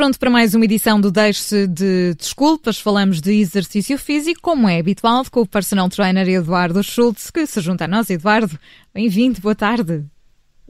pronto para mais uma edição do Deixe de Desculpas. Falamos de exercício físico, como é habitual, com o personal trainer Eduardo Schultz, que se junta a nós. Eduardo, bem-vindo, boa tarde.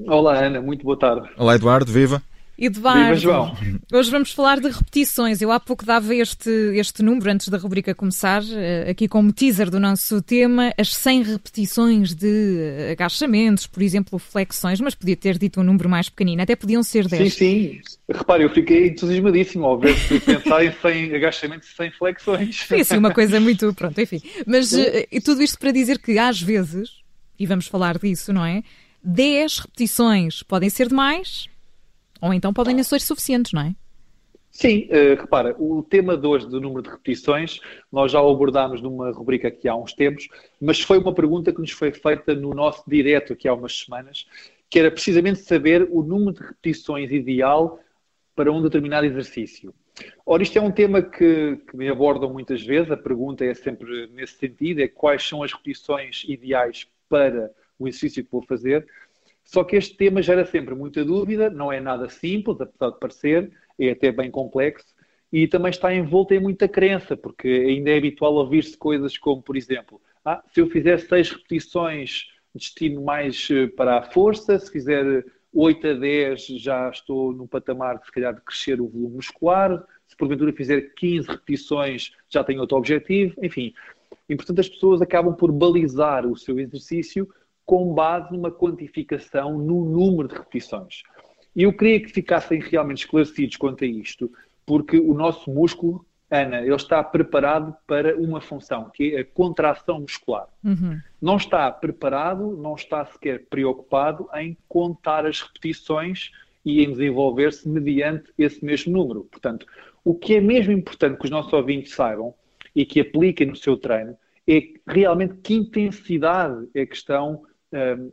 Olá, Ana, muito boa tarde. Olá, Eduardo, viva. Eduardo, Viva, João. hoje vamos falar de repetições. Eu há pouco dava este, este número antes da rubrica começar, eh, aqui como teaser do nosso tema, as 100 repetições de agachamentos, por exemplo, flexões, mas podia ter dito um número mais pequenino, até podiam ser 10. Sim, sim. Repare, eu fiquei entusiasmadíssimo ao ver se pensar em 100 agachamentos e 100 flexões. Foi assim uma coisa muito. Pronto, enfim. Mas eh, e tudo isto para dizer que às vezes, e vamos falar disso, não é? 10 repetições podem ser demais, ou então podem ser suficientes, não é? Sim, uh, repara, o tema de hoje do número de repetições, nós já o abordámos numa rubrica aqui há uns tempos, mas foi uma pergunta que nos foi feita no nosso direto aqui há umas semanas, que era precisamente saber o número de repetições ideal para um determinado exercício. Ora, isto é um tema que, que me abordam muitas vezes, a pergunta é sempre nesse sentido, é quais são as repetições ideais para o exercício que vou fazer. Só que este tema gera sempre muita dúvida, não é nada simples, apesar de parecer, é até bem complexo, e também está envolto em muita crença, porque ainda é habitual ouvir-se coisas como, por exemplo, ah, se eu fizer seis repetições, destino mais eh, para a força, se fizer 8 a 10, já estou num patamar de, se calhar, de crescer o volume muscular, se porventura fizer 15 repetições, já tenho outro objetivo, enfim. E, portanto, as pessoas acabam por balizar o seu exercício com base numa quantificação no número de repetições. E eu queria que ficassem realmente esclarecidos quanto a isto, porque o nosso músculo, Ana, ele está preparado para uma função, que é a contração muscular. Uhum. Não está preparado, não está sequer preocupado em contar as repetições e em desenvolver-se mediante esse mesmo número. Portanto, o que é mesmo importante que os nossos ouvintes saibam e que apliquem no seu treino é realmente que intensidade é que estão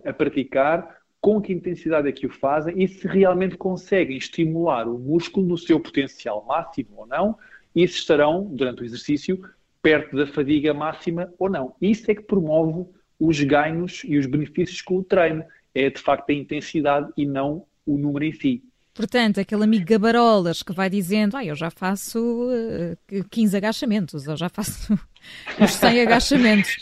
a praticar, com que intensidade é que o fazem e se realmente conseguem estimular o músculo no seu potencial máximo ou não e se estarão, durante o exercício, perto da fadiga máxima ou não. Isso é que promove os ganhos e os benefícios com o treino. É de facto a intensidade e não o número em si. Portanto, aquele amigo gabarolas que vai dizendo, ah, eu já faço uh, eh, 15 agachamentos, eu já faço os 100 agachamentos.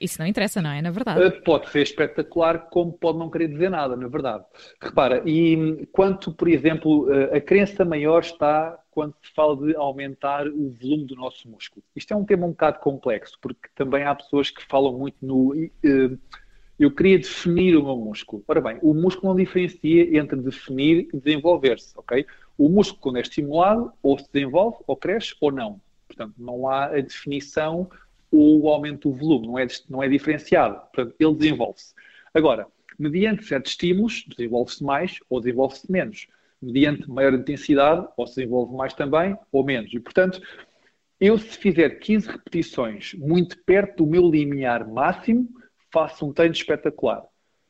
Isso não interessa, não é? Na verdade. Eh, pode ser espetacular, como pode não querer dizer nada, na verdade. Repara, e quanto, por exemplo, eh, a crença maior está quando se fala de aumentar o volume do nosso músculo. Isto é um tema um bocado complexo, porque também há pessoas que falam muito no. Uh, eu queria definir o meu músculo. Ora bem, o músculo não diferencia entre definir e desenvolver-se, ok? O músculo, quando é estimulado, ou se desenvolve, ou cresce, ou não. Portanto, não há a definição ou o aumento do volume, não é, não é diferenciado. Portanto, ele desenvolve-se. Agora, mediante certos estímulos, desenvolve-se mais ou desenvolve-se menos. Mediante maior intensidade, ou se desenvolve mais também, ou menos. E, portanto, eu se fizer 15 repetições muito perto do meu limiar máximo, faço um treino espetacular.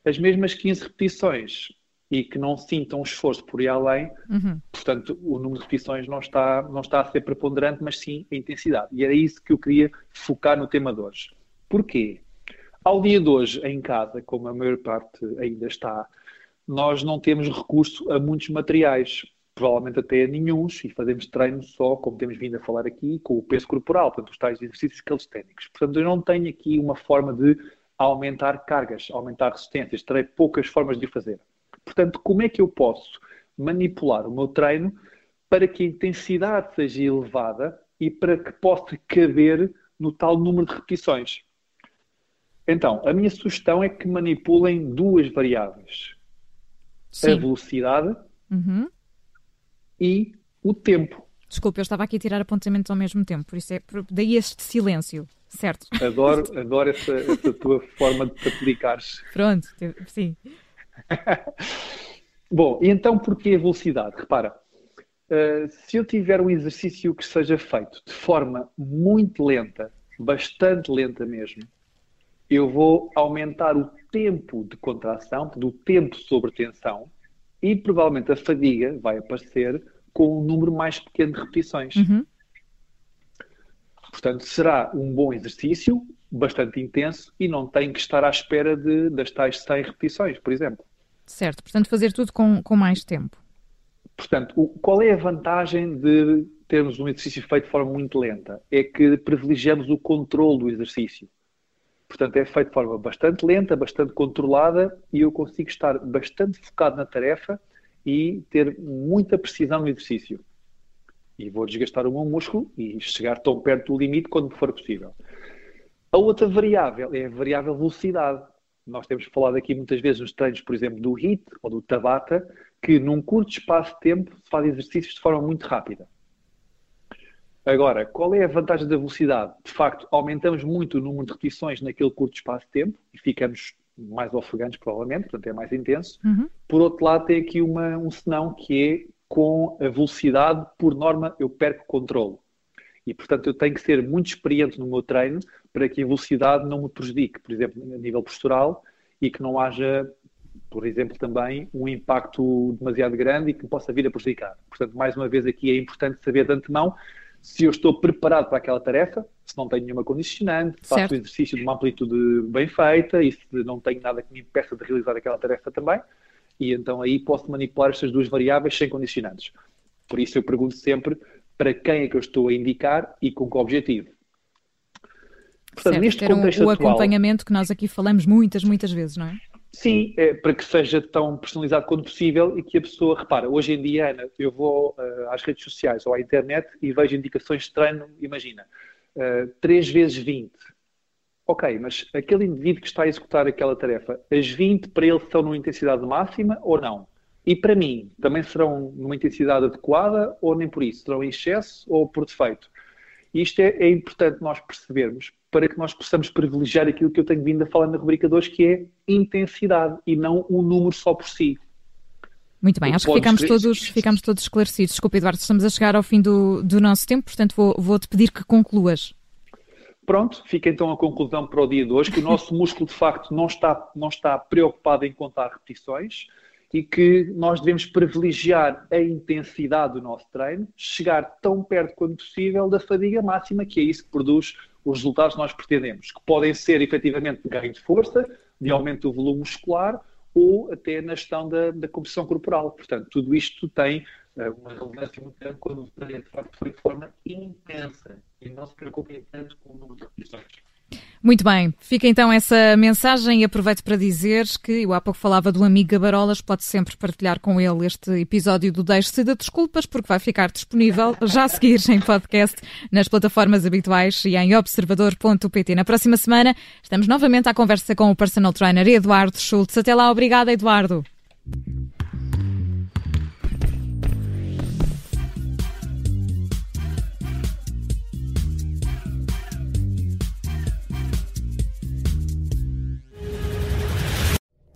As mesmas 15 repetições e que não sintam um esforço por ir além, uhum. portanto, o número de repetições não está, não está a ser preponderante, mas sim a intensidade. E era isso que eu queria focar no tema de hoje. Porquê? Ao dia de hoje, em casa, como a maior parte ainda está, nós não temos recurso a muitos materiais, provavelmente até a nenhums, e fazemos treino só, como temos vindo a falar aqui, com o peso corporal, portanto, os tais exercícios calisténicos. Portanto, eu não tenho aqui uma forma de aumentar cargas, aumentar resistências, terei poucas formas de o fazer. Portanto, como é que eu posso manipular o meu treino para que a intensidade seja elevada e para que possa caber no tal número de repetições? Então, a minha sugestão é que manipulem duas variáveis: Sim. a velocidade uhum. e o tempo. Desculpa, eu estava aqui a tirar apontamentos ao mesmo tempo, por isso é daí este silêncio, certo? Adoro, adoro essa, essa tua forma de te aplicares. Pronto, sim. Bom, e então porquê a velocidade? Repara, uh, se eu tiver um exercício que seja feito de forma muito lenta, bastante lenta mesmo, eu vou aumentar o tempo de contração, do tempo sobre tensão, e provavelmente a fadiga vai aparecer com um número mais pequeno de repetições. Uhum. Portanto, será um bom exercício, bastante intenso, e não tem que estar à espera de, das tais 100 repetições, por exemplo. Certo, portanto fazer tudo com, com mais tempo. Portanto, o, qual é a vantagem de termos um exercício feito de forma muito lenta? É que privilegiamos o controle do exercício. Portanto, é feito de forma bastante lenta, bastante controlada e eu consigo estar bastante focado na tarefa e ter muita precisão no exercício. E vou desgastar o meu músculo e chegar tão perto do limite quando for possível. A outra variável é a variável velocidade. Nós temos falado aqui muitas vezes nos treinos, por exemplo, do HIIT ou do Tabata, que num curto espaço de tempo se faz exercícios de forma muito rápida. Agora, qual é a vantagem da velocidade? De facto, aumentamos muito o número de repetições naquele curto espaço de tempo e ficamos mais ofegantes, provavelmente, portanto é mais intenso. Uhum. Por outro lado, tem aqui uma, um senão que é com a velocidade, por norma, eu perco controle. E, portanto, eu tenho que ser muito experiente no meu treino para que a velocidade não me prejudique, por exemplo, a nível postural e que não haja, por exemplo, também um impacto demasiado grande e que me possa vir a prejudicar. Portanto, mais uma vez aqui é importante saber de antemão se eu estou preparado para aquela tarefa, se não tenho nenhuma condicionante, certo. faço o exercício de uma amplitude bem feita e se não tenho nada que me impeça de realizar aquela tarefa também, e então aí posso manipular estas duas variáveis sem condicionantes. Por isso eu pergunto sempre para quem é que eu estou a indicar e com que objetivo. Portanto, certo, neste contexto um, o atual, acompanhamento que nós aqui falamos muitas, muitas vezes, não é? Sim, é, para que seja tão personalizado quanto possível e que a pessoa, repara, hoje em dia, Ana, eu vou uh, às redes sociais ou à internet e vejo indicações de treino, imagina, uh, 3 vezes 20. Ok, mas aquele indivíduo que está a executar aquela tarefa, as 20 para ele são numa intensidade máxima ou não? E para mim, também serão numa intensidade adequada ou nem por isso? Serão em excesso ou por defeito? Isto é, é importante nós percebermos para que nós possamos privilegiar aquilo que eu tenho vindo a falar na rubrica 2, que é intensidade e não um número só por si. Muito bem, acho que ficamos todos, ficamos todos esclarecidos. Desculpe, Eduardo, estamos a chegar ao fim do, do nosso tempo, portanto vou, vou-te pedir que concluas. Pronto, fica então a conclusão para o dia de hoje, que o nosso músculo de facto não está, não está preocupado em contar repetições e que nós devemos privilegiar a intensidade do nosso treino, chegar tão perto quanto possível da fadiga máxima, que é isso que produz os resultados que nós pretendemos, que podem ser efetivamente de ganho de força, de aumento do volume muscular ou até na gestão da, da composição corporal. Portanto, tudo isto tem uma relevância muito grande quando o treino de facto foi de forma intensa e não se preocupem tanto com o número de repetições. Muito bem, fica então essa mensagem e aproveito para dizer que eu há pouco falava do amigo Gabarolas, pode sempre partilhar com ele este episódio do Deixe-se de Desculpas, porque vai ficar disponível já a seguir em podcast nas plataformas habituais e em observador.pt. Na próxima semana estamos novamente à conversa com o personal trainer Eduardo Schultz. Até lá, obrigada Eduardo.